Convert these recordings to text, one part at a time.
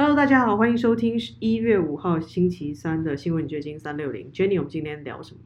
Hello，大家好，欢迎收听一月五号星期三的新闻掘金三六零。Jenny，我们今天聊什么？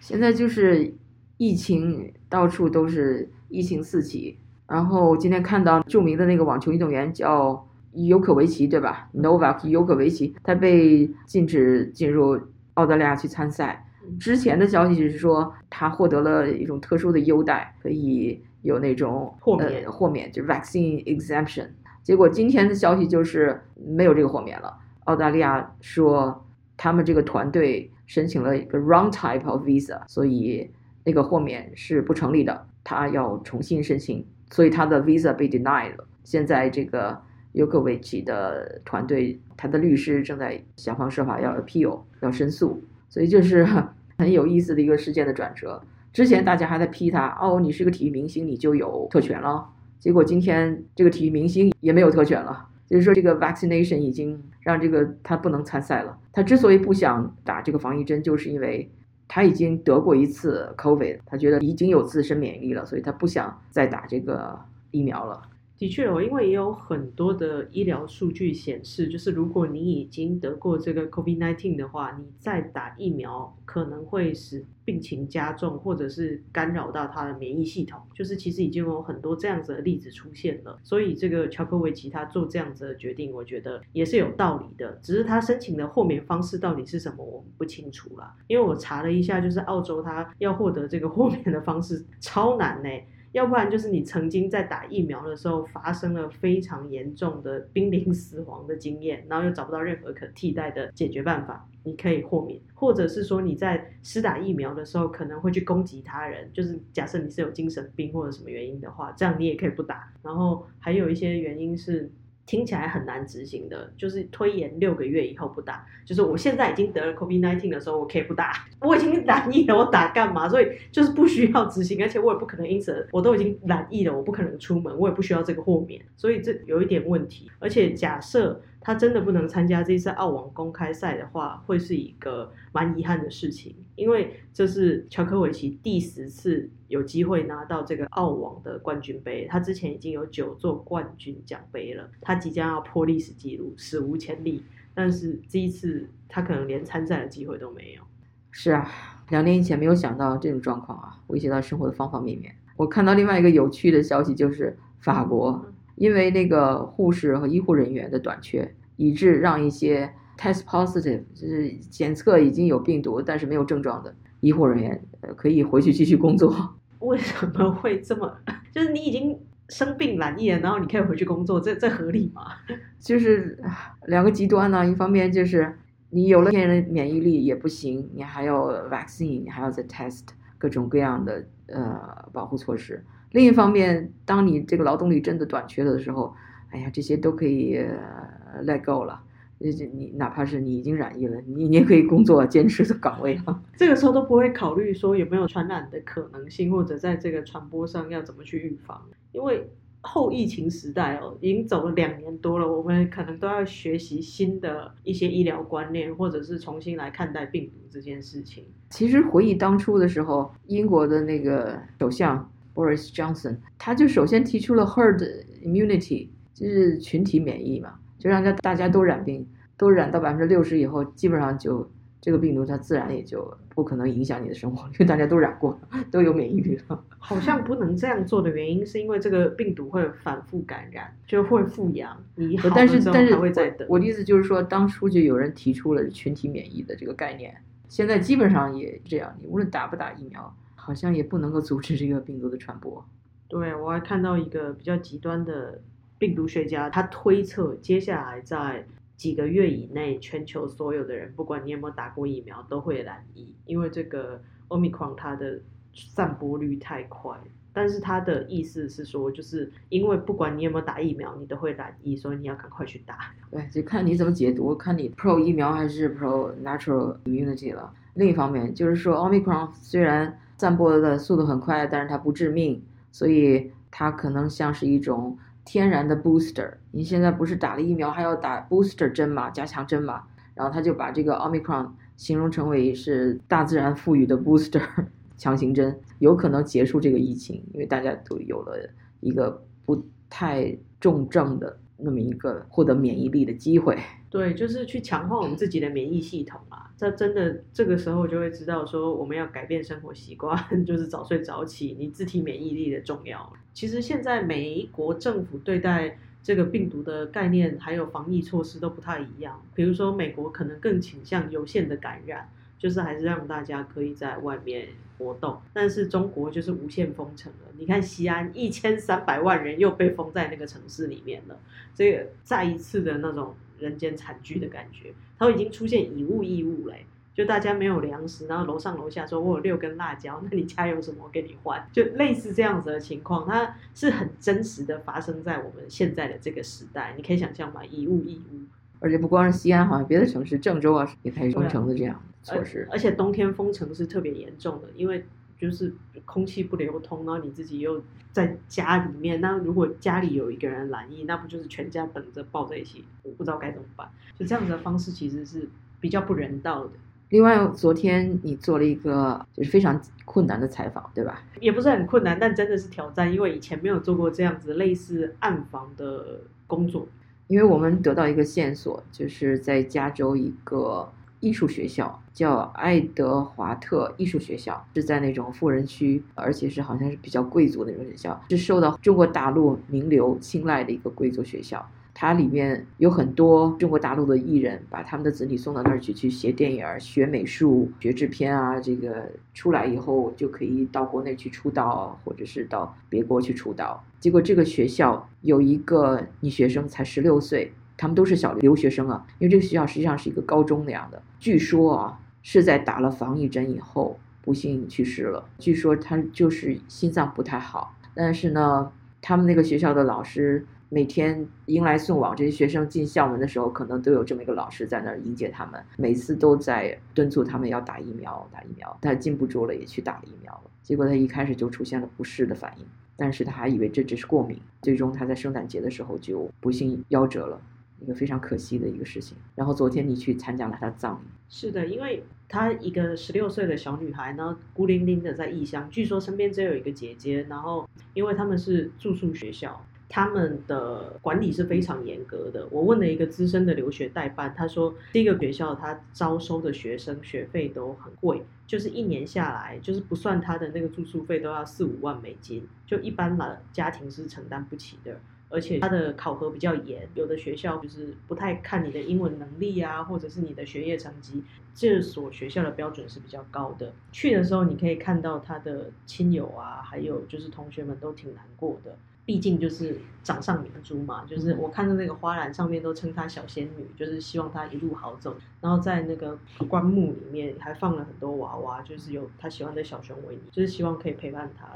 现在就是疫情到处都是疫情四起，然后今天看到著名的那个网球运动员叫尤可维奇，对吧？Novak 尤可维奇，他被禁止进入澳大利亚去参赛。之前的消息是说他获得了一种特殊的优待，可以有那种豁免呃、豁免，就是 vaccine exemption。结果今天的消息就是没有这个豁免了。澳大利亚说他们这个团队申请了一个 wrong type of visa，所以那个豁免是不成立的，他要重新申请，所以他的 visa 被 denied 了。现在这个尤克维奇的团队，他的律师正在想方设法要 appeal，要申诉，所以这是 很有意思的一个事件的转折。之前大家还在批他，哦，你是个体育明星，你就有特权了。结果今天这个体育明星也没有特权了，就是说这个 vaccination 已经让这个他不能参赛了。他之所以不想打这个防疫针，就是因为他已经得过一次 COVID，他觉得已经有自身免疫力了，所以他不想再打这个疫苗了。的确哦，因为也有很多的医疗数据显示，就是如果你已经得过这个 COVID-19 的话，你再打疫苗可能会使病情加重，或者是干扰到他的免疫系统。就是其实已经有很多这样子的例子出现了，所以这个乔科维奇他做这样子的决定，我觉得也是有道理的。只是他申请的豁免方式到底是什么，我们不清楚啦。因为我查了一下，就是澳洲他要获得这个豁免的方式超难呢、要不然就是你曾经在打疫苗的时候发生了非常严重的濒临死亡的经验，然后又找不到任何可替代的解决办法，你可以豁免；或者是说你在施打疫苗的时候可能会去攻击他人，就是假设你是有精神病或者什么原因的话，这样你也可以不打。然后还有一些原因是。听起来很难执行的，就是推延六个月以后不打。就是我现在已经得了 COVID nineteen 的时候，我可以不打。我已经染疫了，我打干嘛？所以就是不需要执行，而且我也不可能因此我都已经染疫了，我不可能出门，我也不需要这个豁免。所以这有一点问题。而且假设他真的不能参加这次澳网公开赛的话，会是一个蛮遗憾的事情，因为这是乔科维奇第十次有机会拿到这个澳网的冠军杯。他之前已经有九座冠军奖杯了，他即将要破历史纪录，史无前例。但是这一次他可能连参赛的机会都没有。是啊，两年以前没有想到这种状况啊，威胁到生活的方方面面。我看到另外一个有趣的消息，就是法国因为那个护士和医护人员的短缺，以致让一些 test positive 就是检测已经有病毒但是没有症状的医护人员，呃，可以回去继续工作。为什么会这么？就是你已经生病染疫了，然后你可以回去工作，这这合理吗？就是两个极端呢，一方面就是你有了天然的免疫力也不行，你还要 vaccine，你还要再 test 各种各样的呃保护措施。另一方面，当你这个劳动力真的短缺了的时候，哎呀，这些都可以、呃、let go 了。这你哪怕是你已经染疫了，你你也可以工作坚持的岗位啊。这个时候都不会考虑说有没有传染的可能性，或者在这个传播上要怎么去预防，因为后疫情时代哦，已经走了两年多了，我们可能都要学习新的一些医疗观念，或者是重新来看待病毒这件事情。其实回忆当初的时候，英国的那个首相 Boris Johnson，他就首先提出了 herd immunity，就是群体免疫嘛，就让大大家都染病，都染到百分之六十以后，基本上就这个病毒它自然也就不可能影响你的生活，因为大家都染过，都有免疫力了。好像不能这样做的原因，是因为这个病毒会反复感染，就会复阳，你好但是但是会再等。我的意思就是说，当初就有人提出了群体免疫的这个概念，现在基本上也这样，你无论打不打疫苗，好像也不能够阻止这个病毒的传播。对，我还看到一个比较极端的病毒学家，他推测接下来在几个月以内，全球所有的人，不管你有没有打过疫苗，都会染疫，因为这个 Omicron 它的散播率太快。但是他的意思是说，就是因为不管你有没有打疫苗，你都会染疫，所以你要赶快去打。对，就看你怎么解读，看你 pro 疫苗还是 pro natural immunity 了。另一方面，就是说 Omicron 虽然散播的速度很快，但是它不致命，所以它可能像是一种天然的 booster。你现在不是打了疫苗还要打 booster 针嘛，加强针嘛？然后他就把这个 Omicron 形容成为是大自然赋予的 booster 强行针，有可能结束这个疫情，因为大家都有了一个不太重症的那么一个获得免疫力的机会。对，就是去强化我们自己的免疫系统啊！这真的这个时候就会知道说，我们要改变生活习惯，就是早睡早起，你自体免疫力的重要。其实现在美国政府对待这个病毒的概念还有防疫措施都不太一样。比如说，美国可能更倾向有限的感染，就是还是让大家可以在外面活动。但是中国就是无限封城了。你看西安一千三百万人又被封在那个城市里面了，这个再一次的那种。人间惨剧的感觉，它已经出现以物易物嘞，就大家没有粮食，然后楼上楼下说我有六根辣椒，那你家有什么我给你换，就类似这样子的情况，它是很真实的发生在我们现在的这个时代，你可以想象吗？以物易物，而且不光是西安，好像别的城市，郑州啊也开始封城的这样措施，而且冬天封城是特别严重的，因为。就是空气不流通，然后你自己又在家里面，那如果家里有一个人染疫，那不就是全家等着抱在一起？我不知道该怎么办。就这样子的方式其实是比较不人道的。另外，昨天你做了一个就是非常困难的采访，对吧？也不是很困难，但真的是挑战，因为以前没有做过这样子类似暗访的工作。因为我们得到一个线索，就是在加州一个。艺术学校叫爱德华特艺术学校，是在那种富人区，而且是好像是比较贵族那种学校，是受到中国大陆名流青睐的一个贵族学校。它里面有很多中国大陆的艺人，把他们的子女送到那儿去，去学电影、学美术、学制片啊。这个出来以后就可以到国内去出道，或者是到别国去出道。结果这个学校有一个女学生才十六岁。他们都是小留学生啊，因为这个学校实际上是一个高中那样的。据说啊，是在打了防疫针以后不幸去世了。据说他就是心脏不太好，但是呢，他们那个学校的老师每天迎来送往，这些学生进校门的时候，可能都有这么一个老师在那儿迎接他们，每次都在敦促他们要打疫苗，打疫苗。他禁不住了，也去打了疫苗了。结果他一开始就出现了不适的反应，但是他还以为这只是过敏，最终他在圣诞节的时候就不幸夭折了。一个非常可惜的一个事情。然后昨天你去参加了他的葬礼。是的，因为她一个十六岁的小女孩呢，孤零零的在异乡，据说身边只有一个姐姐。然后，因为他们是住宿学校，他们的管理是非常严格的。我问了一个资深的留学代办，他说，第一个学校他招收的学生学费都很贵，就是一年下来，就是不算他的那个住宿费，都要四五万美金，就一般的家庭是承担不起的。而且它的考核比较严，有的学校就是不太看你的英文能力啊，或者是你的学业成绩。这所学校的标准是比较高的。去的时候你可以看到他的亲友啊，还有就是同学们都挺难过的。毕竟就是掌上明珠嘛，就是我看到那个花篮上面都称她小仙女，就是希望她一路好走。然后在那个棺木里面还放了很多娃娃，就是有她喜欢的小熊维尼，就是希望可以陪伴她。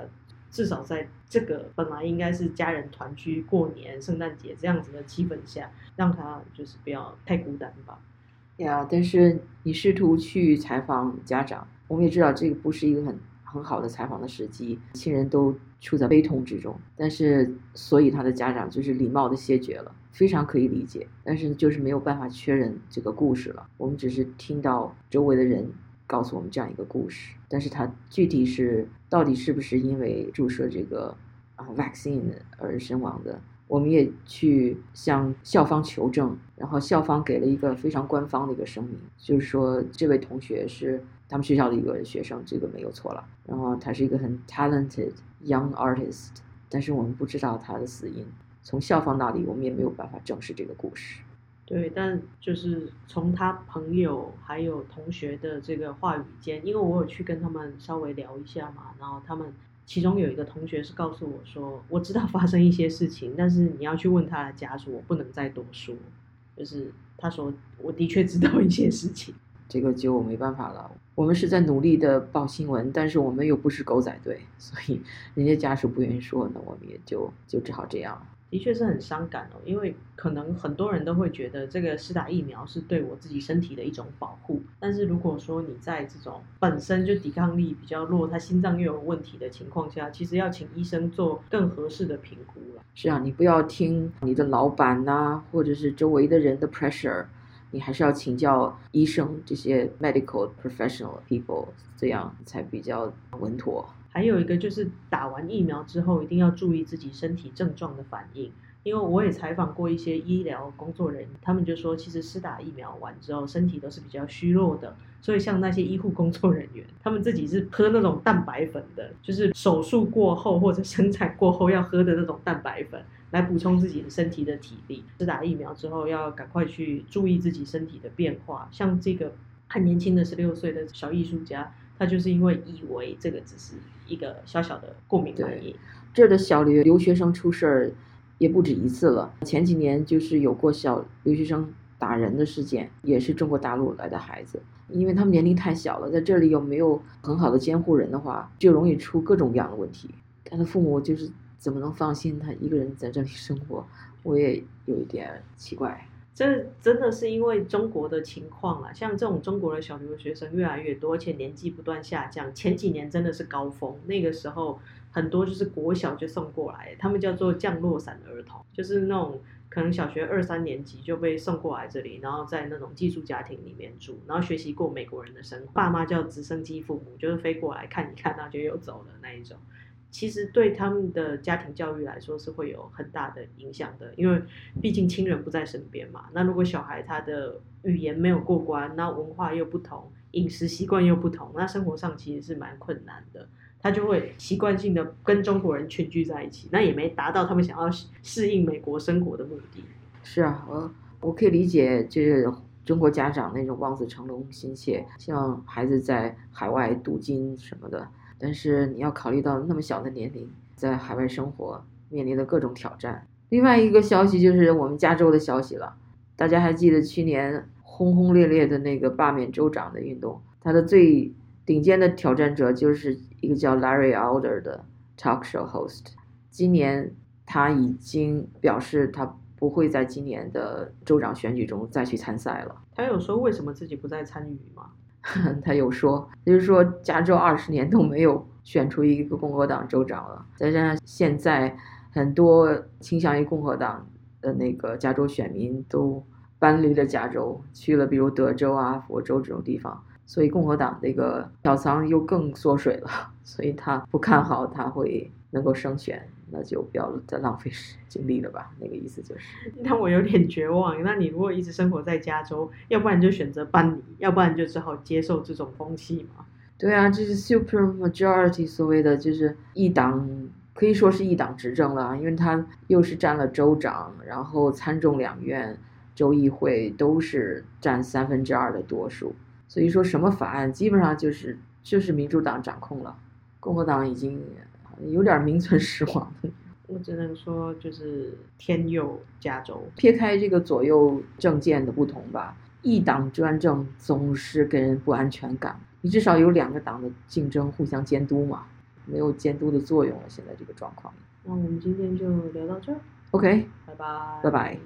至少在这个本来应该是家人团聚过年、圣诞节这样子的气氛下，让他就是不要太孤单吧。呀，但是你试图去采访家长，我们也知道这个不是一个很很好的采访的时机，亲人都处在悲痛之中。但是，所以他的家长就是礼貌的谢绝了，非常可以理解。但是就是没有办法确认这个故事了，我们只是听到周围的人。告诉我们这样一个故事，但是他具体是到底是不是因为注射这个啊 vaccine 而身亡的？我们也去向校方求证，然后校方给了一个非常官方的一个声明，就是说这位同学是他们学校的一个学生，这个没有错了。然后他是一个很 talented young artist，但是我们不知道他的死因，从校方那里我们也没有办法证实这个故事。对，但就是从他朋友还有同学的这个话语间，因为我有去跟他们稍微聊一下嘛，然后他们其中有一个同学是告诉我说，我知道发生一些事情，但是你要去问他的家属，我不能再多说。就是他说，我的确知道一些事情，这个就没办法了。我们是在努力的报新闻，但是我们又不是狗仔队，所以人家家属不愿意说，那我们也就就只好这样了。的确是很伤感哦，因为可能很多人都会觉得这个施打疫苗是对我自己身体的一种保护。但是如果说你在这种本身就抵抗力比较弱，他心脏又有问题的情况下，其实要请医生做更合适的评估了。是啊，你不要听你的老板呐，或者是周围的人的 pressure，你还是要请教医生这些 medical professional people，这样才比较稳妥。还有一个就是打完疫苗之后，一定要注意自己身体症状的反应。因为我也采访过一些医疗工作人员，他们就说，其实施打疫苗完之后，身体都是比较虚弱的。所以像那些医护工作人员，他们自己是喝那种蛋白粉的，就是手术过后或者生产过后要喝的那种蛋白粉，来补充自己的身体的体力。施打疫苗之后，要赶快去注意自己身体的变化。像这个很年轻的十六岁的小艺术家，他就是因为以为这个只是一个小小的过敏反应。这儿的小留留学生出事儿也不止一次了，前几年就是有过小留学生打人的事件，也是中国大陆来的孩子。因为他们年龄太小了，在这里又没有很好的监护人的话，就容易出各种各样的问题。他的父母就是怎么能放心他一个人在这里生活？我也有一点奇怪。这真的是因为中国的情况啊，像这种中国的小留学生越来越多，而且年纪不断下降。前几年真的是高峰，那个时候很多就是国小就送过来，他们叫做降落伞儿童，就是那种。可能小学二三年级就被送过来这里，然后在那种寄宿家庭里面住，然后学习过美国人的生活。爸妈叫直升机父母，就是飞过来看一看，然后就又走了那一种。其实对他们的家庭教育来说是会有很大的影响的，因为毕竟亲人不在身边嘛。那如果小孩他的语言没有过关，那文化又不同，饮食习惯又不同，那生活上其实是蛮困难的。他就会习惯性的跟中国人群居在一起，那也没达到他们想要适应美国生活的目的。是啊，我我可以理解，就是中国家长那种望子成龙心切，希望孩子在海外镀金什么的。但是你要考虑到那么小的年龄，在海外生活面临的各种挑战。另外一个消息就是我们加州的消息了，大家还记得去年轰轰烈烈的那个罢免州长的运动，他的最顶尖的挑战者就是。一个叫 Larry Elder 的 talk show host，今年他已经表示他不会在今年的州长选举中再去参赛了。他有说为什么自己不再参与吗？他有说，就是说加州二十年都没有选出一个共和党州长了，再加上现在很多倾向于共和党的那个加州选民都搬离了加州，去了比如德州啊、佛州这种地方。所以共和党这个票仓又更缩水了，所以他不看好他会能够胜选，那就不要再浪费精力了吧。那个意思就是，那我有点绝望。那你如果一直生活在加州，要不然就选择搬离，要不然就只好接受这种风气嘛。对啊，这是 super majority 所谓的就是一党，可以说是一党执政了，因为他又是占了州长，然后参众两院、州议会都是占三分之二的多数。所以说什么法案基本上就是就是民主党掌控了，共和党已经有点名存实亡。我只能说就是天佑加州。撇开这个左右政见的不同吧，一党专政总是给人不安全感。你至少有两个党的竞争互相监督嘛，没有监督的作用了。现在这个状况。那我们今天就聊到这儿。OK，拜拜。拜拜。